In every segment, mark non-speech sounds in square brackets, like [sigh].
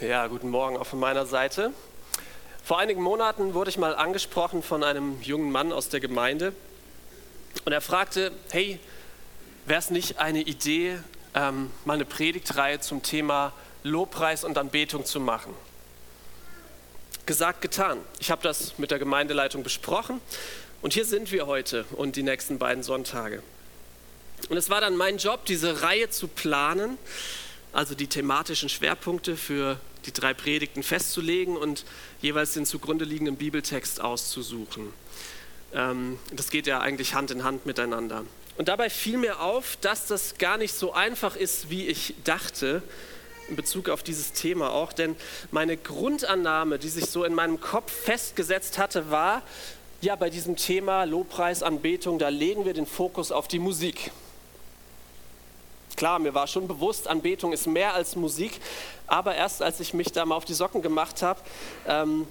Ja, guten Morgen auch von meiner Seite. Vor einigen Monaten wurde ich mal angesprochen von einem jungen Mann aus der Gemeinde und er fragte, hey, wäre es nicht eine Idee, ähm, mal eine Predigtreihe zum Thema Lobpreis und Anbetung zu machen? Gesagt, getan. Ich habe das mit der Gemeindeleitung besprochen und hier sind wir heute und die nächsten beiden Sonntage. Und es war dann mein Job, diese Reihe zu planen, also die thematischen Schwerpunkte für die drei Predigten festzulegen und jeweils den zugrunde liegenden Bibeltext auszusuchen. Ähm, das geht ja eigentlich Hand in Hand miteinander. Und dabei fiel mir auf, dass das gar nicht so einfach ist, wie ich dachte, in Bezug auf dieses Thema auch. Denn meine Grundannahme, die sich so in meinem Kopf festgesetzt hatte, war, ja, bei diesem Thema Lobpreis, Anbetung, da legen wir den Fokus auf die Musik. Klar, mir war schon bewusst, Anbetung ist mehr als Musik, aber erst als ich mich da mal auf die Socken gemacht habe, ähm,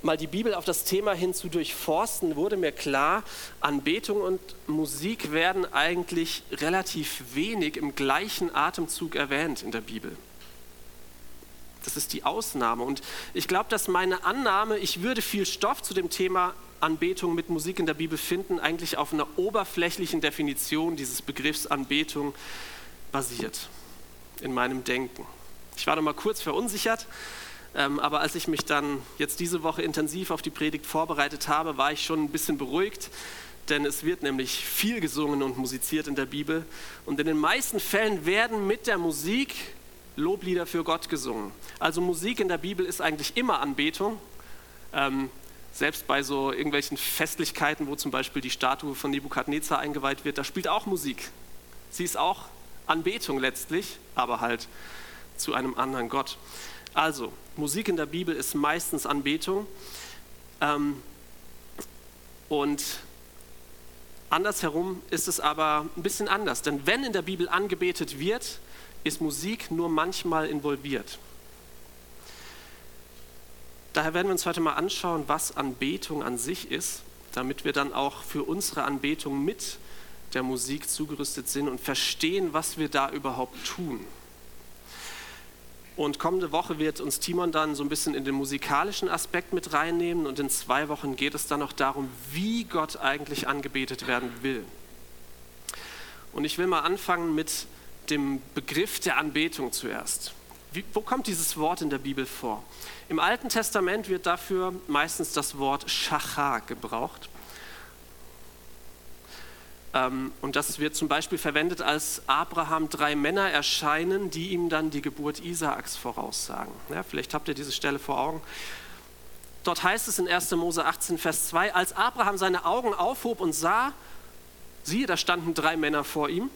mal die Bibel auf das Thema hin zu durchforsten, wurde mir klar, Anbetung und Musik werden eigentlich relativ wenig im gleichen Atemzug erwähnt in der Bibel. Das ist die Ausnahme. Und ich glaube, dass meine Annahme, ich würde viel Stoff zu dem Thema Anbetung mit Musik in der Bibel finden, eigentlich auf einer oberflächlichen Definition dieses Begriffs Anbetung basiert in meinem Denken. Ich war noch mal kurz verunsichert, ähm, aber als ich mich dann jetzt diese Woche intensiv auf die Predigt vorbereitet habe, war ich schon ein bisschen beruhigt, denn es wird nämlich viel gesungen und musiziert in der Bibel und in den meisten Fällen werden mit der Musik Loblieder für Gott gesungen. Also Musik in der Bibel ist eigentlich immer Anbetung. Ähm, selbst bei so irgendwelchen Festlichkeiten, wo zum Beispiel die Statue von Nebukadnezar eingeweiht wird, da spielt auch Musik. Sie ist auch Anbetung letztlich, aber halt zu einem anderen Gott. Also, Musik in der Bibel ist meistens Anbetung. Ähm, und andersherum ist es aber ein bisschen anders. Denn wenn in der Bibel angebetet wird, ist Musik nur manchmal involviert. Daher werden wir uns heute mal anschauen, was Anbetung an sich ist, damit wir dann auch für unsere Anbetung mit der Musik zugerüstet sind und verstehen, was wir da überhaupt tun. Und kommende Woche wird uns Timon dann so ein bisschen in den musikalischen Aspekt mit reinnehmen und in zwei Wochen geht es dann noch darum, wie Gott eigentlich angebetet werden will. Und ich will mal anfangen mit dem Begriff der Anbetung zuerst. Wie, wo kommt dieses Wort in der Bibel vor? Im Alten Testament wird dafür meistens das Wort Shacha gebraucht. Ähm, und das wird zum Beispiel verwendet, als Abraham drei Männer erscheinen, die ihm dann die Geburt Isaaks voraussagen. Ja, vielleicht habt ihr diese Stelle vor Augen. Dort heißt es in 1. Mose 18, Vers 2, als Abraham seine Augen aufhob und sah, siehe, da standen drei Männer vor ihm.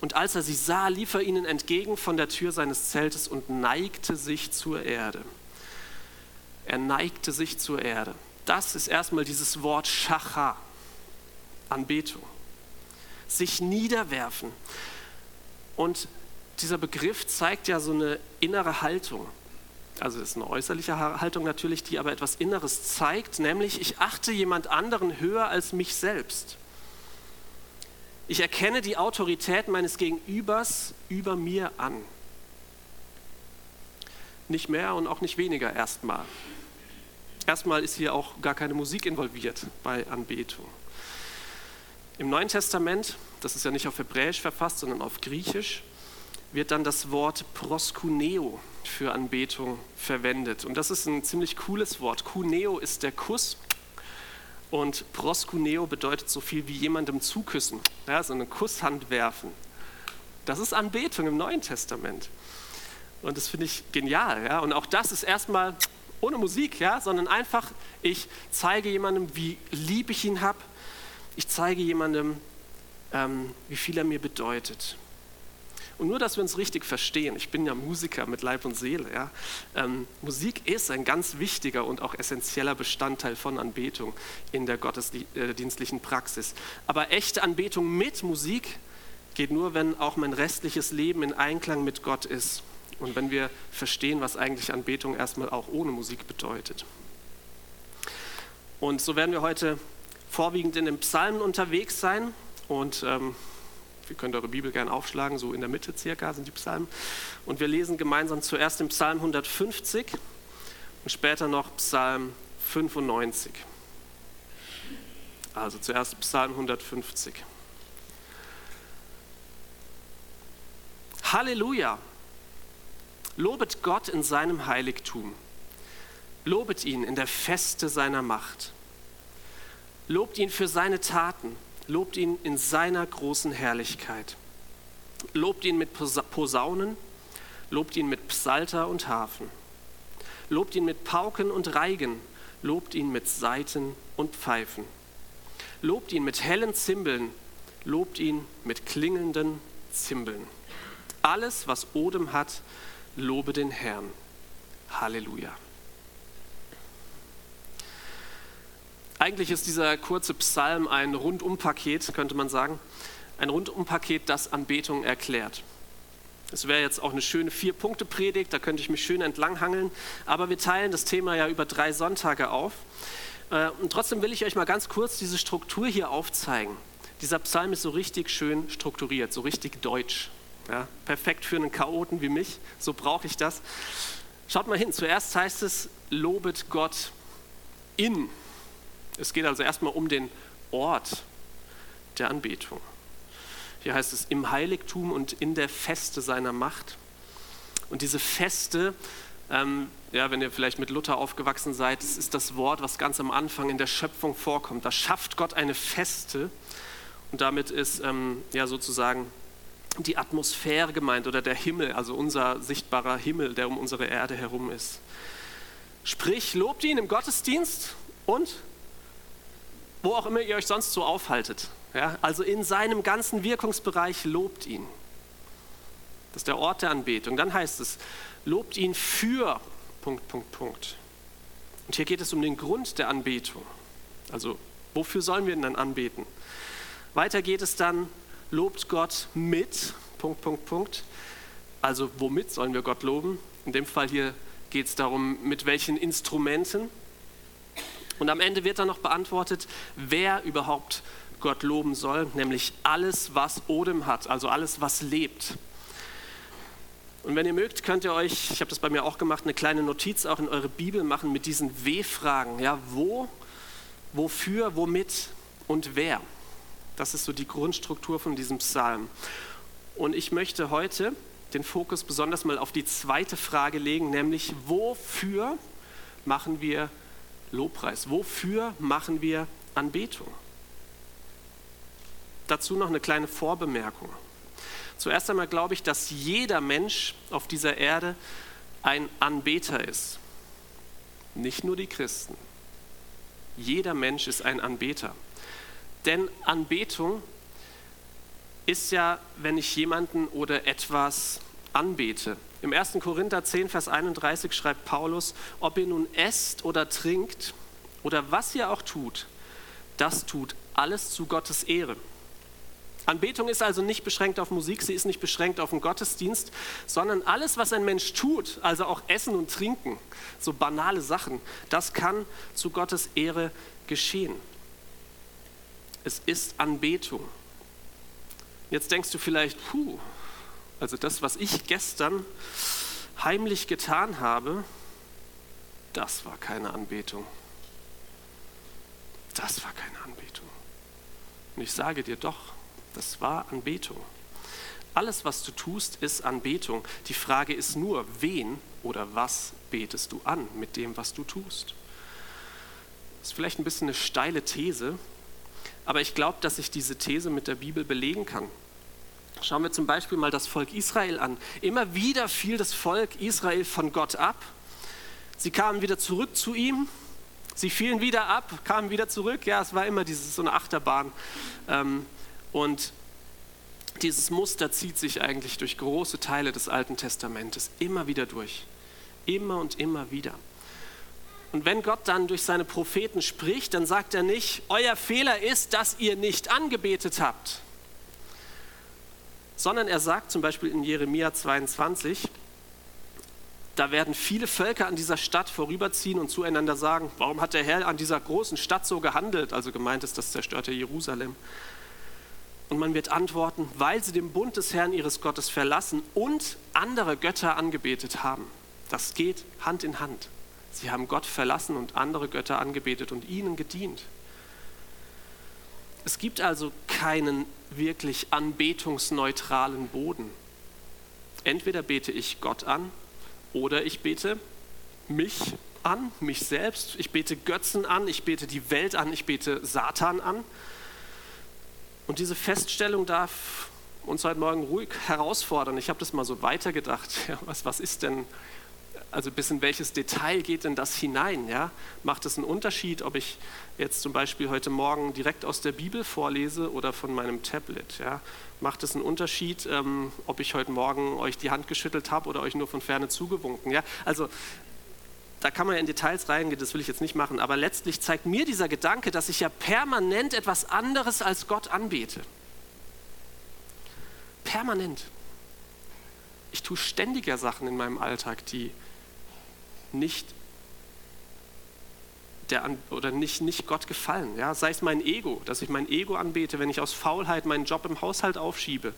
Und als er sie sah, lief er ihnen entgegen von der Tür seines Zeltes und neigte sich zur Erde. Er neigte sich zur Erde. Das ist erstmal dieses Wort Schacha, Anbetung sich niederwerfen. Und dieser Begriff zeigt ja so eine innere Haltung. Also es ist eine äußerliche Haltung natürlich, die aber etwas Inneres zeigt, nämlich ich achte jemand anderen höher als mich selbst. Ich erkenne die Autorität meines Gegenübers über mir an. Nicht mehr und auch nicht weniger erstmal. Erstmal ist hier auch gar keine Musik involviert bei Anbetung. Im Neuen Testament, das ist ja nicht auf Hebräisch verfasst, sondern auf Griechisch, wird dann das Wort proskuneo für Anbetung verwendet. Und das ist ein ziemlich cooles Wort. Kuneo ist der Kuss und proskuneo bedeutet so viel wie jemandem zuküssen, ja, so eine Kusshand werfen. Das ist Anbetung im Neuen Testament. Und das finde ich genial. Ja? Und auch das ist erstmal ohne Musik, ja? sondern einfach, ich zeige jemandem, wie lieb ich ihn habe, ich zeige jemandem, ähm, wie viel er mir bedeutet. Und nur, dass wir uns richtig verstehen, ich bin ja Musiker mit Leib und Seele, ja, ähm, Musik ist ein ganz wichtiger und auch essentieller Bestandteil von Anbetung in der gottesdienstlichen Praxis. Aber echte Anbetung mit Musik geht nur, wenn auch mein restliches Leben in Einklang mit Gott ist und wenn wir verstehen, was eigentlich Anbetung erstmal auch ohne Musik bedeutet. Und so werden wir heute vorwiegend in den Psalmen unterwegs sein. Und ähm, Ihr könnt eure Bibel gerne aufschlagen, so in der Mitte circa sind die Psalmen. Und wir lesen gemeinsam zuerst den Psalm 150 und später noch Psalm 95. Also zuerst Psalm 150. Halleluja! Lobet Gott in seinem Heiligtum. Lobet ihn in der Feste seiner Macht. Lobt ihn für seine Taten. Lobt ihn in seiner großen Herrlichkeit. Lobt ihn mit Posaunen. Lobt ihn mit Psalter und Hafen. Lobt ihn mit Pauken und Reigen. Lobt ihn mit Saiten und Pfeifen. Lobt ihn mit hellen Zimbeln. Lobt ihn mit klingelnden Zimbeln. Alles, was Odem hat, lobe den Herrn. Halleluja. Eigentlich ist dieser kurze Psalm ein Rundumpaket, könnte man sagen. Ein Rundumpaket, das Anbetung erklärt. Es wäre jetzt auch eine schöne Vier-Punkte-Predigt, da könnte ich mich schön entlanghangeln. Aber wir teilen das Thema ja über drei Sonntage auf. Äh, und trotzdem will ich euch mal ganz kurz diese Struktur hier aufzeigen. Dieser Psalm ist so richtig schön strukturiert, so richtig deutsch. Ja, perfekt für einen Chaoten wie mich, so brauche ich das. Schaut mal hin, zuerst heißt es, lobet Gott in es geht also erstmal um den Ort der Anbetung. Hier heißt es im Heiligtum und in der Feste seiner Macht. Und diese Feste, ähm, ja, wenn ihr vielleicht mit Luther aufgewachsen seid, das ist das Wort, was ganz am Anfang in der Schöpfung vorkommt. Da schafft Gott eine Feste und damit ist ähm, ja sozusagen die Atmosphäre gemeint oder der Himmel, also unser sichtbarer Himmel, der um unsere Erde herum ist. Sprich, lobt ihn im Gottesdienst und wo auch immer ihr euch sonst so aufhaltet. Ja? Also in seinem ganzen Wirkungsbereich lobt ihn. Das ist der Ort der Anbetung. Dann heißt es, lobt ihn für Punkt, Punkt, Punkt. Und hier geht es um den Grund der Anbetung. Also wofür sollen wir ihn dann anbeten? Weiter geht es dann, lobt Gott mit Punkt, Punkt, Punkt. Also womit sollen wir Gott loben? In dem Fall hier geht es darum, mit welchen Instrumenten. Und am Ende wird dann noch beantwortet, wer überhaupt Gott loben soll, nämlich alles, was Odem hat, also alles, was lebt. Und wenn ihr mögt, könnt ihr euch, ich habe das bei mir auch gemacht, eine kleine Notiz auch in eure Bibel machen mit diesen W-Fragen. Ja, wo, wofür, womit und wer. Das ist so die Grundstruktur von diesem Psalm. Und ich möchte heute den Fokus besonders mal auf die zweite Frage legen, nämlich wofür machen wir Lobpreis? Wofür machen wir Anbetung? Dazu noch eine kleine Vorbemerkung. Zuerst einmal glaube ich, dass jeder Mensch auf dieser Erde ein Anbeter ist. Nicht nur die Christen. Jeder Mensch ist ein Anbeter. Denn Anbetung ist ja, wenn ich jemanden oder etwas anbete. Im 1. Korinther 10, Vers 31 schreibt Paulus, ob ihr nun esst oder trinkt oder was ihr auch tut, das tut alles zu Gottes Ehre. Anbetung ist also nicht beschränkt auf Musik, sie ist nicht beschränkt auf den Gottesdienst, sondern alles, was ein Mensch tut, also auch Essen und Trinken, so banale Sachen, das kann zu Gottes Ehre geschehen. Es ist Anbetung. Jetzt denkst du vielleicht, puh, also das, was ich gestern heimlich getan habe, das war keine Anbetung. Das war keine Anbetung. Und ich sage dir doch, das war Anbetung. Alles, was du tust, ist Anbetung. Die Frage ist nur, wen oder was betest du an mit dem, was du tust? Das ist vielleicht ein bisschen eine steile These, aber ich glaube, dass ich diese These mit der Bibel belegen kann. Schauen wir zum Beispiel mal das Volk Israel an. Immer wieder fiel das Volk Israel von Gott ab. Sie kamen wieder zurück zu ihm. Sie fielen wieder ab, kamen wieder zurück. Ja, es war immer dieses, so eine Achterbahn. Ähm, und dieses Muster zieht sich eigentlich durch große Teile des Alten Testamentes immer wieder durch. Immer und immer wieder. Und wenn Gott dann durch seine Propheten spricht, dann sagt er nicht, euer Fehler ist, dass ihr nicht angebetet habt sondern er sagt zum Beispiel in Jeremia 22, da werden viele Völker an dieser Stadt vorüberziehen und zueinander sagen, warum hat der Herr an dieser großen Stadt so gehandelt? Also gemeint ist das zerstörte Jerusalem. Und man wird antworten, weil sie den Bund des Herrn ihres Gottes verlassen und andere Götter angebetet haben. Das geht Hand in Hand. Sie haben Gott verlassen und andere Götter angebetet und ihnen gedient. Es gibt also keinen wirklich anbetungsneutralen Boden. Entweder bete ich Gott an oder ich bete mich an, mich selbst. Ich bete Götzen an, ich bete die Welt an, ich bete Satan an. Und diese Feststellung darf uns heute Morgen ruhig herausfordern. Ich habe das mal so weitergedacht. Ja, was, was ist denn, also bis in welches Detail geht denn das hinein? Ja? Macht es einen Unterschied, ob ich jetzt zum Beispiel heute Morgen direkt aus der Bibel vorlese oder von meinem Tablet? Ja? Macht es einen Unterschied, ähm, ob ich heute Morgen euch die Hand geschüttelt habe oder euch nur von ferne zugewunken? Ja? Also da kann man ja in Details reingehen, das will ich jetzt nicht machen, aber letztlich zeigt mir dieser Gedanke, dass ich ja permanent etwas anderes als Gott anbete. Permanent. Ich tue ständiger Sachen in meinem Alltag, die nicht der oder nicht, nicht Gott gefallen. Ja? Sei es mein Ego, dass ich mein Ego anbete, wenn ich aus Faulheit meinen Job im Haushalt aufschiebe,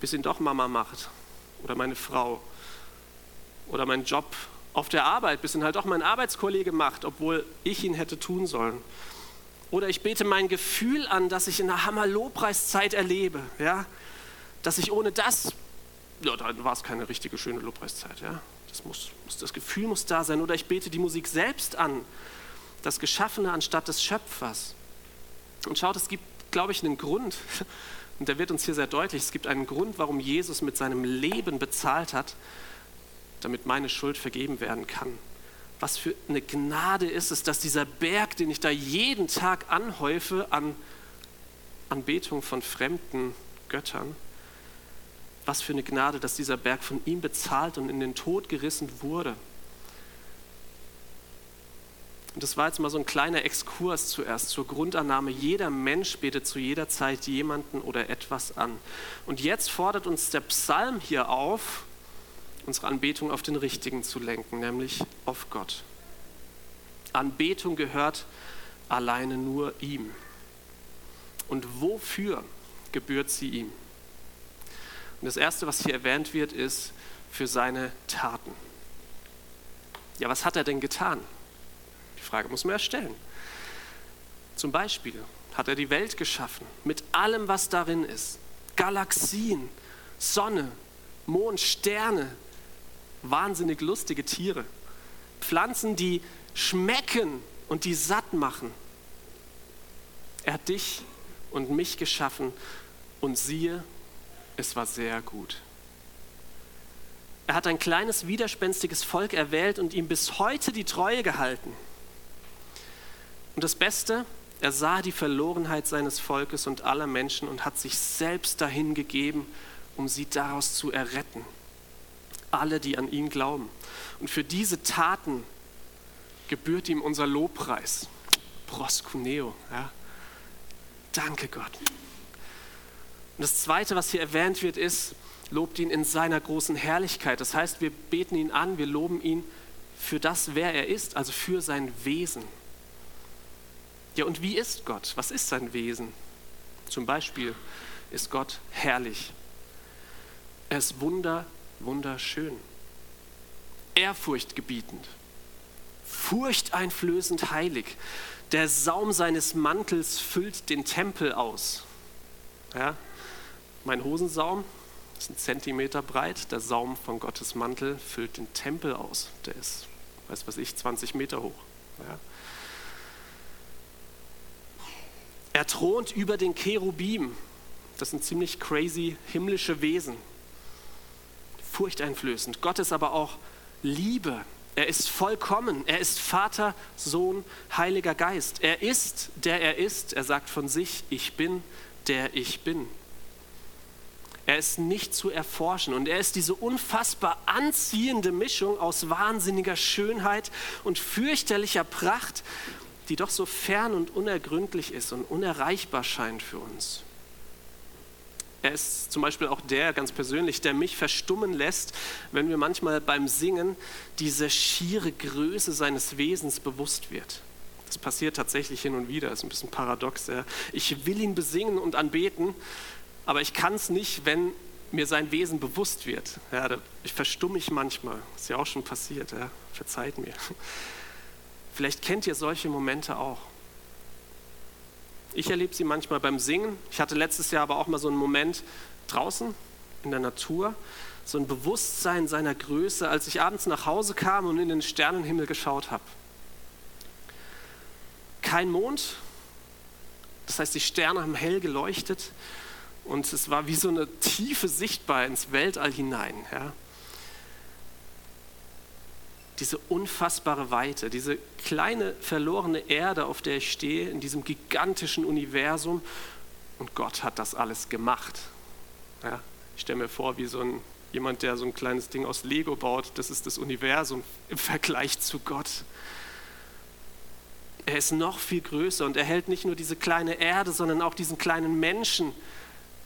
bis ihn doch Mama macht oder meine Frau oder meinen Job auf der Arbeit, bis ihn halt auch mein Arbeitskollege macht, obwohl ich ihn hätte tun sollen. Oder ich bete mein Gefühl an, dass ich in einer Hammer-Lobpreiszeit erlebe, ja? dass ich ohne das, ja, dann war es keine richtige schöne Lobpreiszeit. Ja? Das, muss, das Gefühl muss da sein. Oder ich bete die Musik selbst an, das Geschaffene anstatt des Schöpfers. Und schaut, es gibt, glaube ich, einen Grund, [laughs] und der wird uns hier sehr deutlich, es gibt einen Grund, warum Jesus mit seinem Leben bezahlt hat, damit meine Schuld vergeben werden kann. Was für eine Gnade ist es, dass dieser Berg, den ich da jeden Tag anhäufe an Anbetung von fremden Göttern, was für eine Gnade, dass dieser Berg von ihm bezahlt und in den Tod gerissen wurde. Und das war jetzt mal so ein kleiner Exkurs zuerst zur Grundannahme. Jeder Mensch betet zu jeder Zeit jemanden oder etwas an. Und jetzt fordert uns der Psalm hier auf, unsere Anbetung auf den Richtigen zu lenken, nämlich auf Gott. Anbetung gehört alleine nur ihm. Und wofür gebührt sie ihm? Und das Erste, was hier erwähnt wird, ist für seine Taten. Ja, was hat er denn getan? Die Frage muss man ja stellen. Zum Beispiel hat er die Welt geschaffen mit allem, was darin ist. Galaxien, Sonne, Mond, Sterne, wahnsinnig lustige Tiere, Pflanzen, die schmecken und die satt machen. Er hat dich und mich geschaffen und siehe, es war sehr gut. Er hat ein kleines widerspenstiges Volk erwählt und ihm bis heute die Treue gehalten. Und das Beste, er sah die Verlorenheit seines Volkes und aller Menschen und hat sich selbst dahin gegeben, um sie daraus zu erretten alle, die an ihn glauben. Und für diese Taten gebührt ihm unser Lobpreis. Proskuneo. Ja. Danke Gott. Und das Zweite, was hier erwähnt wird, ist, lobt ihn in seiner großen Herrlichkeit. Das heißt, wir beten ihn an, wir loben ihn für das, wer er ist, also für sein Wesen. Ja, und wie ist Gott? Was ist sein Wesen? Zum Beispiel ist Gott herrlich. Er ist wunder, wunderschön, ehrfurchtgebietend, furchteinflößend heilig. Der Saum seines Mantels füllt den Tempel aus. Ja? Mein Hosensaum ist ein Zentimeter breit, der Saum von Gottes Mantel füllt den Tempel aus. Der ist, weiß was ich, 20 Meter hoch. Ja? Er thront über den Cherubim. Das sind ziemlich crazy himmlische Wesen furchteinflößend. Gott ist aber auch Liebe. Er ist vollkommen. Er ist Vater, Sohn, Heiliger Geist. Er ist, der er ist. Er sagt von sich, ich bin, der ich bin. Er ist nicht zu erforschen und er ist diese unfassbar anziehende Mischung aus wahnsinniger Schönheit und fürchterlicher Pracht, die doch so fern und unergründlich ist und unerreichbar scheint für uns. Er ist zum Beispiel auch der, ganz persönlich, der mich verstummen lässt, wenn mir manchmal beim Singen diese schiere Größe seines Wesens bewusst wird. Das passiert tatsächlich hin und wieder, ist ein bisschen paradox. Ich will ihn besingen und anbeten, aber ich kann es nicht, wenn mir sein Wesen bewusst wird. Ja, ich verstumme mich manchmal, ist ja auch schon passiert, ja. verzeiht mir. [laughs] Vielleicht kennt ihr solche Momente auch. Ich erlebe sie manchmal beim Singen. Ich hatte letztes Jahr aber auch mal so einen Moment draußen in der Natur, so ein Bewusstsein seiner Größe, als ich abends nach Hause kam und in den Sternenhimmel geschaut habe. Kein Mond, das heißt, die Sterne haben hell geleuchtet und es war wie so eine tiefe sichtbar ins Weltall hinein. Ja. Diese unfassbare Weite, diese kleine verlorene Erde, auf der ich stehe, in diesem gigantischen Universum. Und Gott hat das alles gemacht. Ja. Ich stelle mir vor, wie so ein, jemand, der so ein kleines Ding aus Lego baut, das ist das Universum im Vergleich zu Gott. Er ist noch viel größer und er hält nicht nur diese kleine Erde, sondern auch diesen kleinen Menschen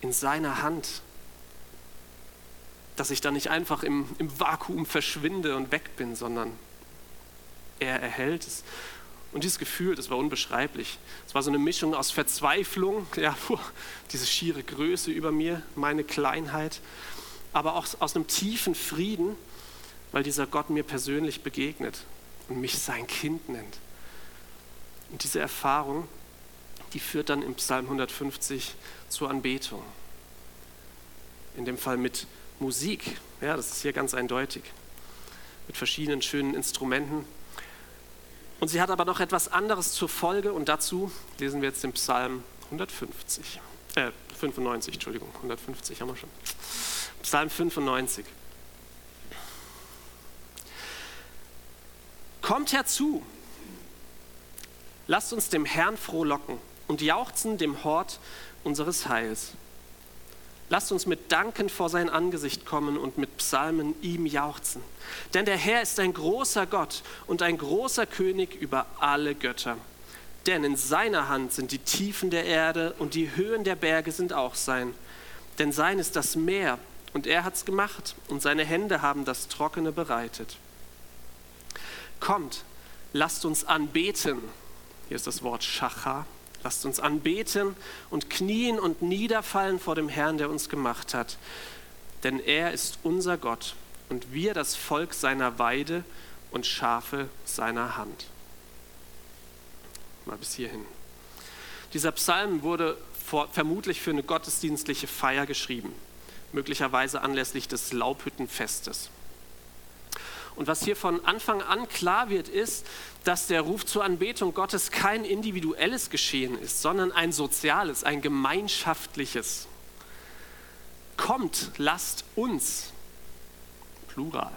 in seiner Hand. Dass ich da nicht einfach im, im Vakuum verschwinde und weg bin, sondern er erhält es. Und dieses Gefühl, das war unbeschreiblich. Es war so eine Mischung aus Verzweiflung, [laughs] ja, diese schiere Größe über mir, meine Kleinheit, aber auch aus einem tiefen Frieden, weil dieser Gott mir persönlich begegnet und mich sein Kind nennt. Und diese Erfahrung, die führt dann im Psalm 150 zur Anbetung. In dem Fall mit Musik, ja, das ist hier ganz eindeutig, mit verschiedenen schönen Instrumenten. Und sie hat aber noch etwas anderes zur Folge und dazu lesen wir jetzt den Psalm 150, äh, 95, Entschuldigung, 150 haben wir schon. Psalm 95. Kommt herzu, lasst uns dem Herrn frohlocken und jauchzen dem Hort unseres Heils. Lasst uns mit Danken vor sein Angesicht kommen und mit Psalmen ihm jauchzen. Denn der Herr ist ein großer Gott und ein großer König über alle Götter. Denn in seiner Hand sind die Tiefen der Erde und die Höhen der Berge sind auch sein. Denn sein ist das Meer und er hat's gemacht und seine Hände haben das Trockene bereitet. Kommt, lasst uns anbeten. Hier ist das Wort Schacha Lasst uns anbeten und knien und niederfallen vor dem Herrn, der uns gemacht hat. Denn er ist unser Gott und wir das Volk seiner Weide und Schafe seiner Hand. Mal bis hierhin. Dieser Psalm wurde vor, vermutlich für eine gottesdienstliche Feier geschrieben, möglicherweise anlässlich des Laubhüttenfestes. Und was hier von Anfang an klar wird, ist, dass der Ruf zur Anbetung Gottes kein individuelles Geschehen ist, sondern ein soziales, ein gemeinschaftliches. Kommt, lasst uns, plural,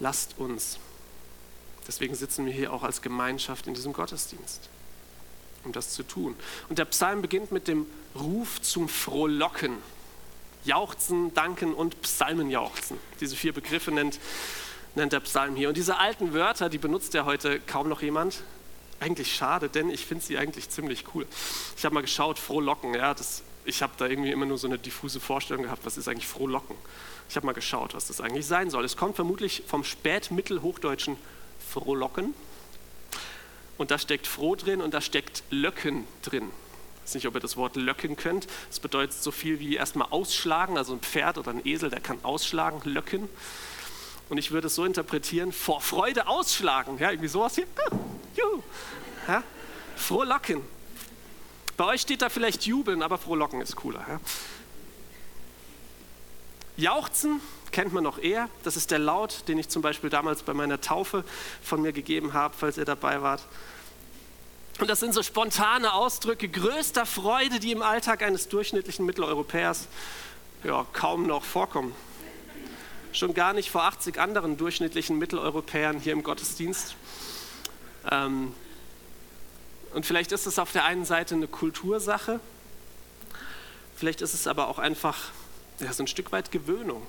lasst uns. Deswegen sitzen wir hier auch als Gemeinschaft in diesem Gottesdienst, um das zu tun. Und der Psalm beginnt mit dem Ruf zum Frohlocken. Jauchzen, Danken und Psalmenjauchzen. Diese vier Begriffe nennt, nennt der Psalm hier. Und diese alten Wörter, die benutzt ja heute kaum noch jemand. Eigentlich schade, denn ich finde sie eigentlich ziemlich cool. Ich habe mal geschaut, Frohlocken, ja, das, ich habe da irgendwie immer nur so eine diffuse Vorstellung gehabt, was ist eigentlich Frohlocken? Ich habe mal geschaut, was das eigentlich sein soll. Es kommt vermutlich vom spätmittelhochdeutschen Frohlocken. Und da steckt froh drin und da steckt Löcken drin weiß nicht, ob ihr das Wort löcken könnt. Das bedeutet so viel wie erstmal ausschlagen, also ein Pferd oder ein Esel, der kann ausschlagen, löcken. Und ich würde es so interpretieren, vor Freude ausschlagen. Ja, irgendwie sowas hier. Juhu. Ja? Frohlocken. Bei euch steht da vielleicht jubeln, aber frohlocken ist cooler. Ja? Jauchzen kennt man noch eher. Das ist der Laut, den ich zum Beispiel damals bei meiner Taufe von mir gegeben habe, falls ihr dabei wart. Und das sind so spontane Ausdrücke größter Freude, die im Alltag eines durchschnittlichen Mitteleuropäers ja, kaum noch vorkommen. Schon gar nicht vor 80 anderen durchschnittlichen Mitteleuropäern hier im Gottesdienst. Ähm, und vielleicht ist es auf der einen Seite eine Kultursache, vielleicht ist es aber auch einfach ja, so ein Stück weit Gewöhnung.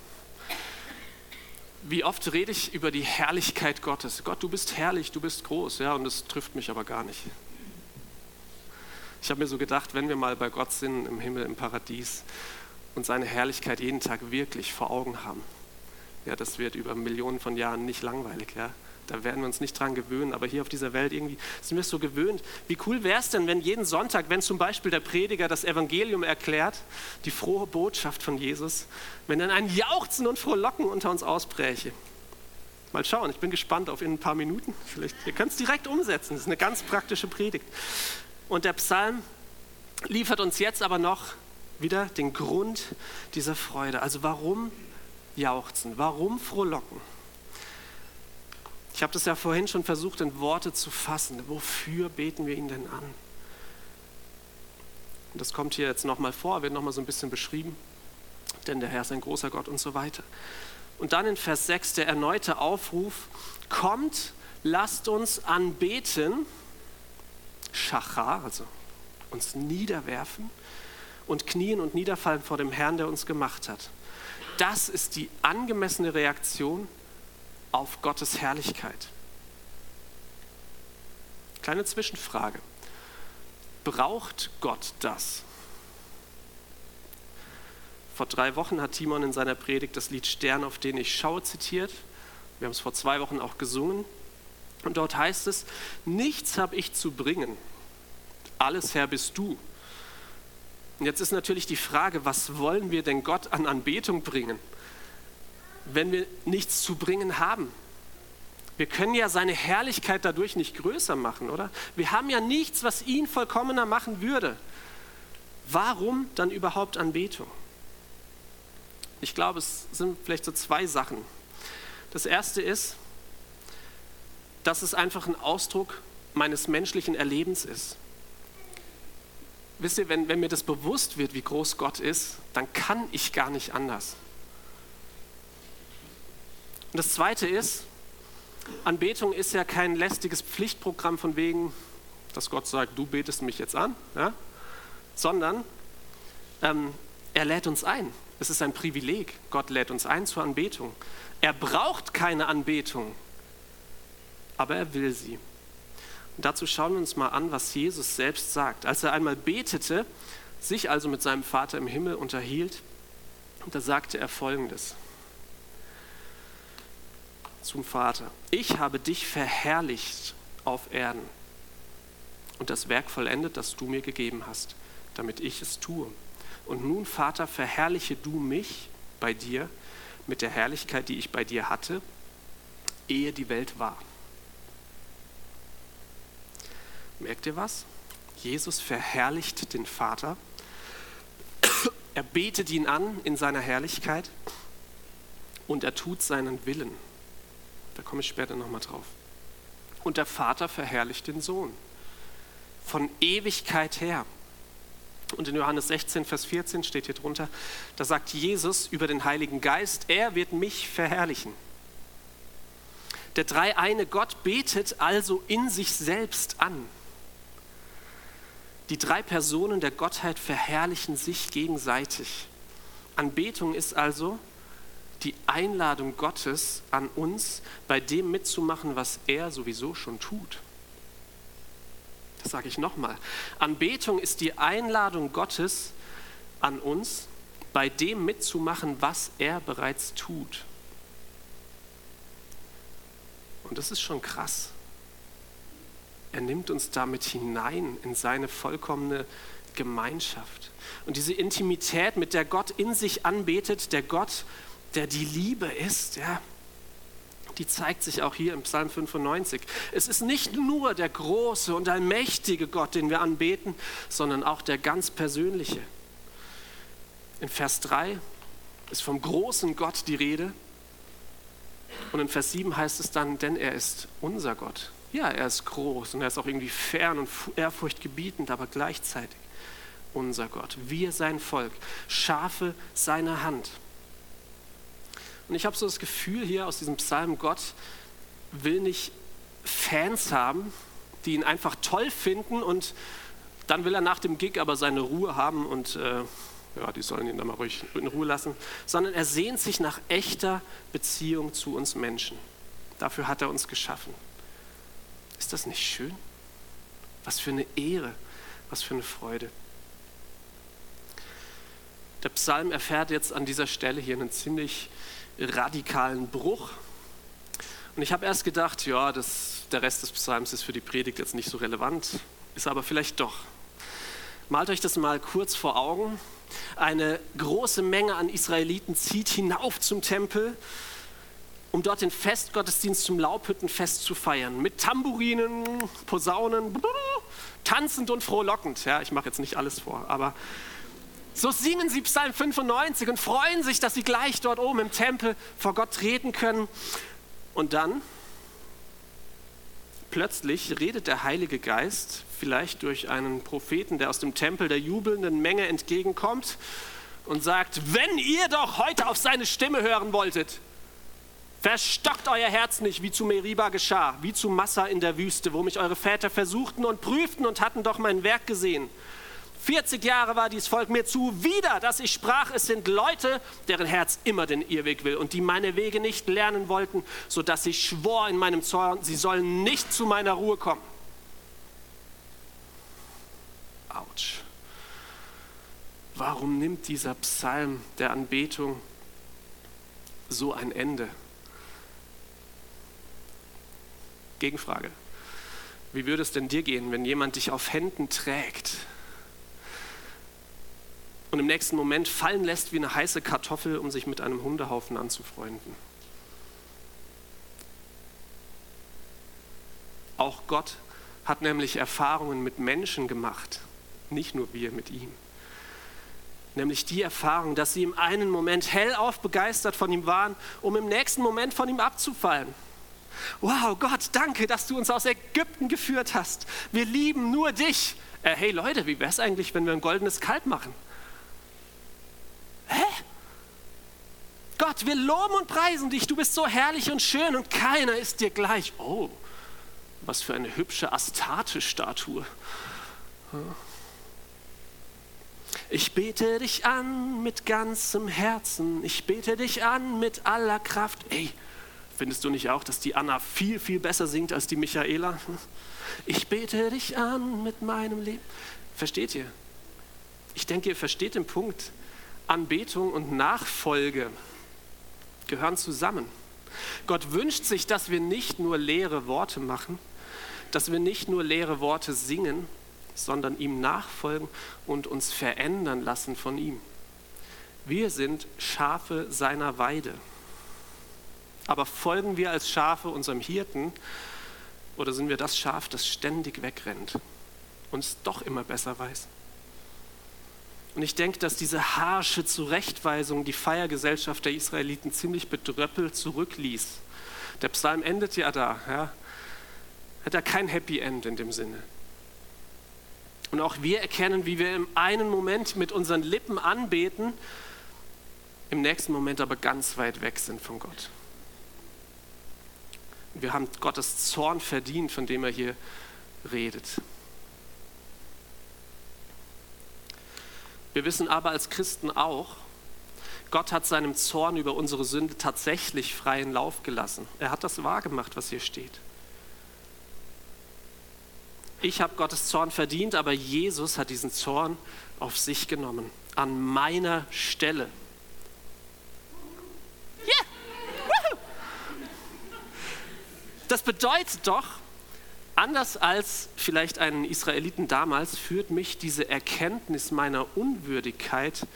Wie oft rede ich über die Herrlichkeit Gottes? Gott, du bist herrlich, du bist groß, ja, und das trifft mich aber gar nicht. Ich habe mir so gedacht, wenn wir mal bei Gott sind, im Himmel, im Paradies und seine Herrlichkeit jeden Tag wirklich vor Augen haben, ja, das wird über Millionen von Jahren nicht langweilig. Ja? Da werden wir uns nicht dran gewöhnen, aber hier auf dieser Welt irgendwie sind wir es so gewöhnt. Wie cool wäre es denn, wenn jeden Sonntag, wenn zum Beispiel der Prediger das Evangelium erklärt, die frohe Botschaft von Jesus, wenn dann ein Jauchzen und Frohlocken unter uns ausbräche? Mal schauen, ich bin gespannt auf in ein paar Minuten. Vielleicht, ihr könnt es direkt umsetzen. Das ist eine ganz praktische Predigt. Und der Psalm liefert uns jetzt aber noch wieder den Grund dieser Freude. Also warum jauchzen? Warum frohlocken? Ich habe das ja vorhin schon versucht, in Worte zu fassen. Wofür beten wir ihn denn an? Und das kommt hier jetzt nochmal vor, wird nochmal so ein bisschen beschrieben. Denn der Herr ist ein großer Gott und so weiter. Und dann in Vers 6 der erneute Aufruf, kommt, lasst uns anbeten, Schachar, also uns niederwerfen und knien und niederfallen vor dem Herrn, der uns gemacht hat. Das ist die angemessene Reaktion auf Gottes Herrlichkeit. Kleine Zwischenfrage. Braucht Gott das? Vor drei Wochen hat Timon in seiner Predigt das Lied Stern, auf den ich schaue, zitiert. Wir haben es vor zwei Wochen auch gesungen. Und dort heißt es, nichts habe ich zu bringen, alles Herr bist du. Und jetzt ist natürlich die Frage, was wollen wir denn Gott an Anbetung bringen, wenn wir nichts zu bringen haben? Wir können ja seine Herrlichkeit dadurch nicht größer machen, oder? Wir haben ja nichts, was ihn vollkommener machen würde. Warum dann überhaupt Anbetung? Ich glaube, es sind vielleicht so zwei Sachen. Das erste ist, dass es einfach ein Ausdruck meines menschlichen Erlebens ist wisst ihr, wenn, wenn mir das bewusst wird, wie groß Gott ist, dann kann ich gar nicht anders. Und das Zweite ist, Anbetung ist ja kein lästiges Pflichtprogramm von wegen, dass Gott sagt, du betest mich jetzt an, ja? sondern ähm, er lädt uns ein. Es ist ein Privileg. Gott lädt uns ein zur Anbetung. Er braucht keine Anbetung, aber er will sie. Und dazu schauen wir uns mal an, was Jesus selbst sagt. Als er einmal betete, sich also mit seinem Vater im Himmel unterhielt, da sagte er folgendes zum Vater. Ich habe dich verherrlicht auf Erden und das Werk vollendet, das du mir gegeben hast, damit ich es tue. Und nun, Vater, verherrliche du mich bei dir mit der Herrlichkeit, die ich bei dir hatte, ehe die Welt war. Merkt ihr was? Jesus verherrlicht den Vater. Er betet ihn an in seiner Herrlichkeit und er tut seinen Willen. Da komme ich später nochmal drauf. Und der Vater verherrlicht den Sohn. Von Ewigkeit her. Und in Johannes 16, Vers 14 steht hier drunter, da sagt Jesus über den Heiligen Geist, er wird mich verherrlichen. Der dreieine Gott betet also in sich selbst an. Die drei Personen der Gottheit verherrlichen sich gegenseitig. Anbetung ist also die Einladung Gottes an uns, bei dem mitzumachen, was er sowieso schon tut. Das sage ich nochmal. Anbetung ist die Einladung Gottes an uns, bei dem mitzumachen, was er bereits tut. Und das ist schon krass. Er nimmt uns damit hinein in seine vollkommene Gemeinschaft. Und diese Intimität, mit der Gott in sich anbetet, der Gott, der die Liebe ist, ja, die zeigt sich auch hier im Psalm 95. Es ist nicht nur der große und allmächtige Gott, den wir anbeten, sondern auch der ganz persönliche. In Vers 3 ist vom großen Gott die Rede. Und in Vers 7 heißt es dann, denn er ist unser Gott. Ja, er ist groß und er ist auch irgendwie fern und ehrfurchtgebietend, aber gleichzeitig unser Gott. Wir sein Volk, Schafe seiner Hand. Und ich habe so das Gefühl hier aus diesem Psalm, Gott will nicht Fans haben, die ihn einfach toll finden und dann will er nach dem Gig aber seine Ruhe haben und äh, ja, die sollen ihn dann mal ruhig in Ruhe lassen, sondern er sehnt sich nach echter Beziehung zu uns Menschen. Dafür hat er uns geschaffen. Ist das nicht schön? Was für eine Ehre, was für eine Freude. Der Psalm erfährt jetzt an dieser Stelle hier einen ziemlich radikalen Bruch. Und ich habe erst gedacht, ja, das, der Rest des Psalms ist für die Predigt jetzt nicht so relevant, ist aber vielleicht doch. Malt euch das mal kurz vor Augen. Eine große Menge an Israeliten zieht hinauf zum Tempel, um dort den Festgottesdienst zum Laubhüttenfest zu feiern. Mit Tamburinen, Posaunen, [laughs] tanzend und frohlockend. Ja, ich mache jetzt nicht alles vor, aber so singen sie Psalm 95 und freuen sich, dass sie gleich dort oben im Tempel vor Gott treten können. Und dann, plötzlich redet der Heilige Geist, vielleicht durch einen Propheten, der aus dem Tempel der jubelnden Menge entgegenkommt und sagt, wenn ihr doch heute auf seine Stimme hören wolltet, verstockt euer Herz nicht, wie zu Meriba geschah, wie zu Massa in der Wüste, wo mich eure Väter versuchten und prüften und hatten doch mein Werk gesehen. 40 Jahre war dies Volk mir zuwider, dass ich sprach, es sind Leute, deren Herz immer den Irrweg will und die meine Wege nicht lernen wollten, sodass ich schwor in meinem Zorn, sie sollen nicht zu meiner Ruhe kommen. Autsch. Warum nimmt dieser Psalm der Anbetung so ein Ende? Gegenfrage. Wie würde es denn dir gehen, wenn jemand dich auf Händen trägt und im nächsten Moment fallen lässt wie eine heiße Kartoffel, um sich mit einem Hundehaufen anzufreunden. Auch Gott hat nämlich Erfahrungen mit Menschen gemacht, nicht nur wir mit ihm. Nämlich die Erfahrung, dass sie im einen Moment hellauf begeistert von ihm waren, um im nächsten Moment von ihm abzufallen. Wow, Gott, danke, dass du uns aus Ägypten geführt hast. Wir lieben nur dich. Äh, hey Leute, wie wäre es eigentlich, wenn wir ein goldenes Kalb machen? Hä? Gott, wir loben und preisen dich, du bist so herrlich und schön und keiner ist dir gleich. Oh, was für eine hübsche Astarte-Statue. Ich bete dich an mit ganzem Herzen, ich bete dich an mit aller Kraft. Ey, findest du nicht auch, dass die Anna viel, viel besser singt als die Michaela? Ich bete dich an mit meinem Leben. Versteht ihr? Ich denke, ihr versteht den Punkt. Anbetung und Nachfolge gehören zusammen. Gott wünscht sich, dass wir nicht nur leere Worte machen, dass wir nicht nur leere Worte singen, sondern ihm nachfolgen und uns verändern lassen von ihm. Wir sind Schafe seiner Weide. Aber folgen wir als Schafe unserem Hirten oder sind wir das Schaf, das ständig wegrennt und es doch immer besser weiß? Und ich denke, dass diese harsche Zurechtweisung die Feiergesellschaft der Israeliten ziemlich bedröppelt zurückließ. Der Psalm endet ja da. Ja. Hat er kein Happy End in dem Sinne. Und auch wir erkennen, wie wir im einen Moment mit unseren Lippen anbeten, im nächsten Moment aber ganz weit weg sind von Gott. Wir haben Gottes Zorn verdient, von dem er hier redet. Wir wissen aber als Christen auch, Gott hat seinem Zorn über unsere Sünde tatsächlich freien Lauf gelassen. Er hat das wahrgemacht, was hier steht. Ich habe Gottes Zorn verdient, aber Jesus hat diesen Zorn auf sich genommen, an meiner Stelle. Das bedeutet doch, Anders als vielleicht einen Israeliten damals führt mich diese Erkenntnis meiner Unwürdigkeit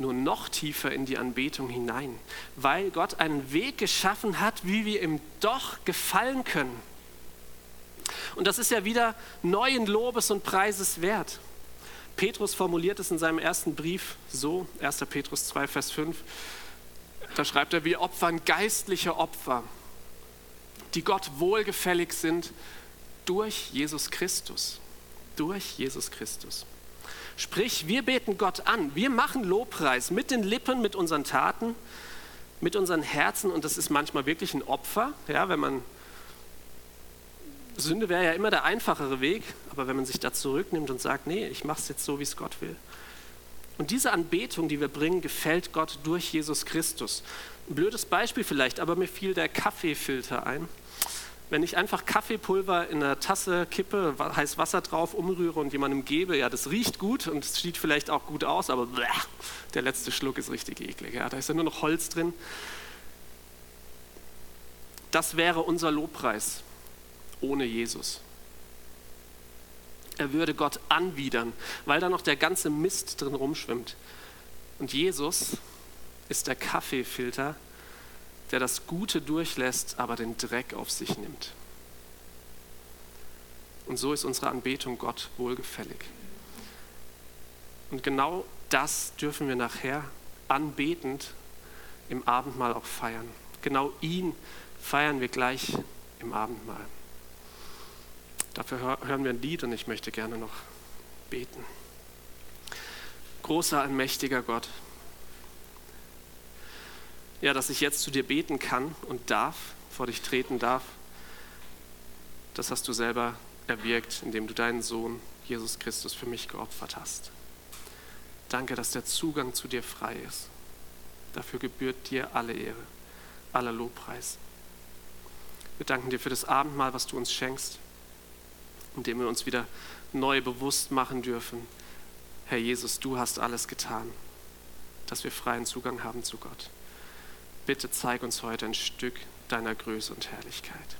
nur noch tiefer in die Anbetung hinein, weil Gott einen Weg geschaffen hat, wie wir ihm doch gefallen können. Und das ist ja wieder neuen Lobes und Preises wert. Petrus formuliert es in seinem ersten Brief so, 1. Petrus 2, Vers 5. Da schreibt er, wir opfern geistliche Opfer, die Gott wohlgefällig sind durch Jesus Christus. Durch Jesus Christus. Sprich, wir beten Gott an, wir machen Lobpreis mit den Lippen, mit unseren Taten, mit unseren Herzen und das ist manchmal wirklich ein Opfer, ja, wenn man Sünde wäre ja immer der einfachere Weg, aber wenn man sich da zurücknimmt und sagt, nee, ich mache es jetzt so, wie es Gott will. Und diese Anbetung, die wir bringen, gefällt Gott durch Jesus Christus. Ein blödes Beispiel vielleicht, aber mir fiel der Kaffeefilter ein. Wenn ich einfach Kaffeepulver in einer Tasse kippe, heiß Wasser drauf, umrühre und jemandem gebe, ja, das riecht gut und es sieht vielleicht auch gut aus, aber bleh, der letzte Schluck ist richtig eklig. Ja, da ist ja nur noch Holz drin. Das wäre unser Lobpreis ohne Jesus. Er würde Gott anwidern, weil da noch der ganze Mist drin rumschwimmt. Und Jesus ist der Kaffeefilter, der das Gute durchlässt, aber den Dreck auf sich nimmt. Und so ist unsere Anbetung Gott wohlgefällig. Und genau das dürfen wir nachher anbetend im Abendmahl auch feiern. Genau ihn feiern wir gleich im Abendmahl. Dafür hören wir ein Lied und ich möchte gerne noch beten. Großer, allmächtiger Gott, ja, dass ich jetzt zu dir beten kann und darf, vor dich treten darf, das hast du selber erwirkt, indem du deinen Sohn Jesus Christus für mich geopfert hast. Danke, dass der Zugang zu dir frei ist. Dafür gebührt dir alle Ehre, aller Lobpreis. Wir danken dir für das Abendmahl, was du uns schenkst, indem wir uns wieder neu bewusst machen dürfen, Herr Jesus, du hast alles getan, dass wir freien Zugang haben zu Gott. Bitte zeig uns heute ein Stück deiner Größe und Herrlichkeit.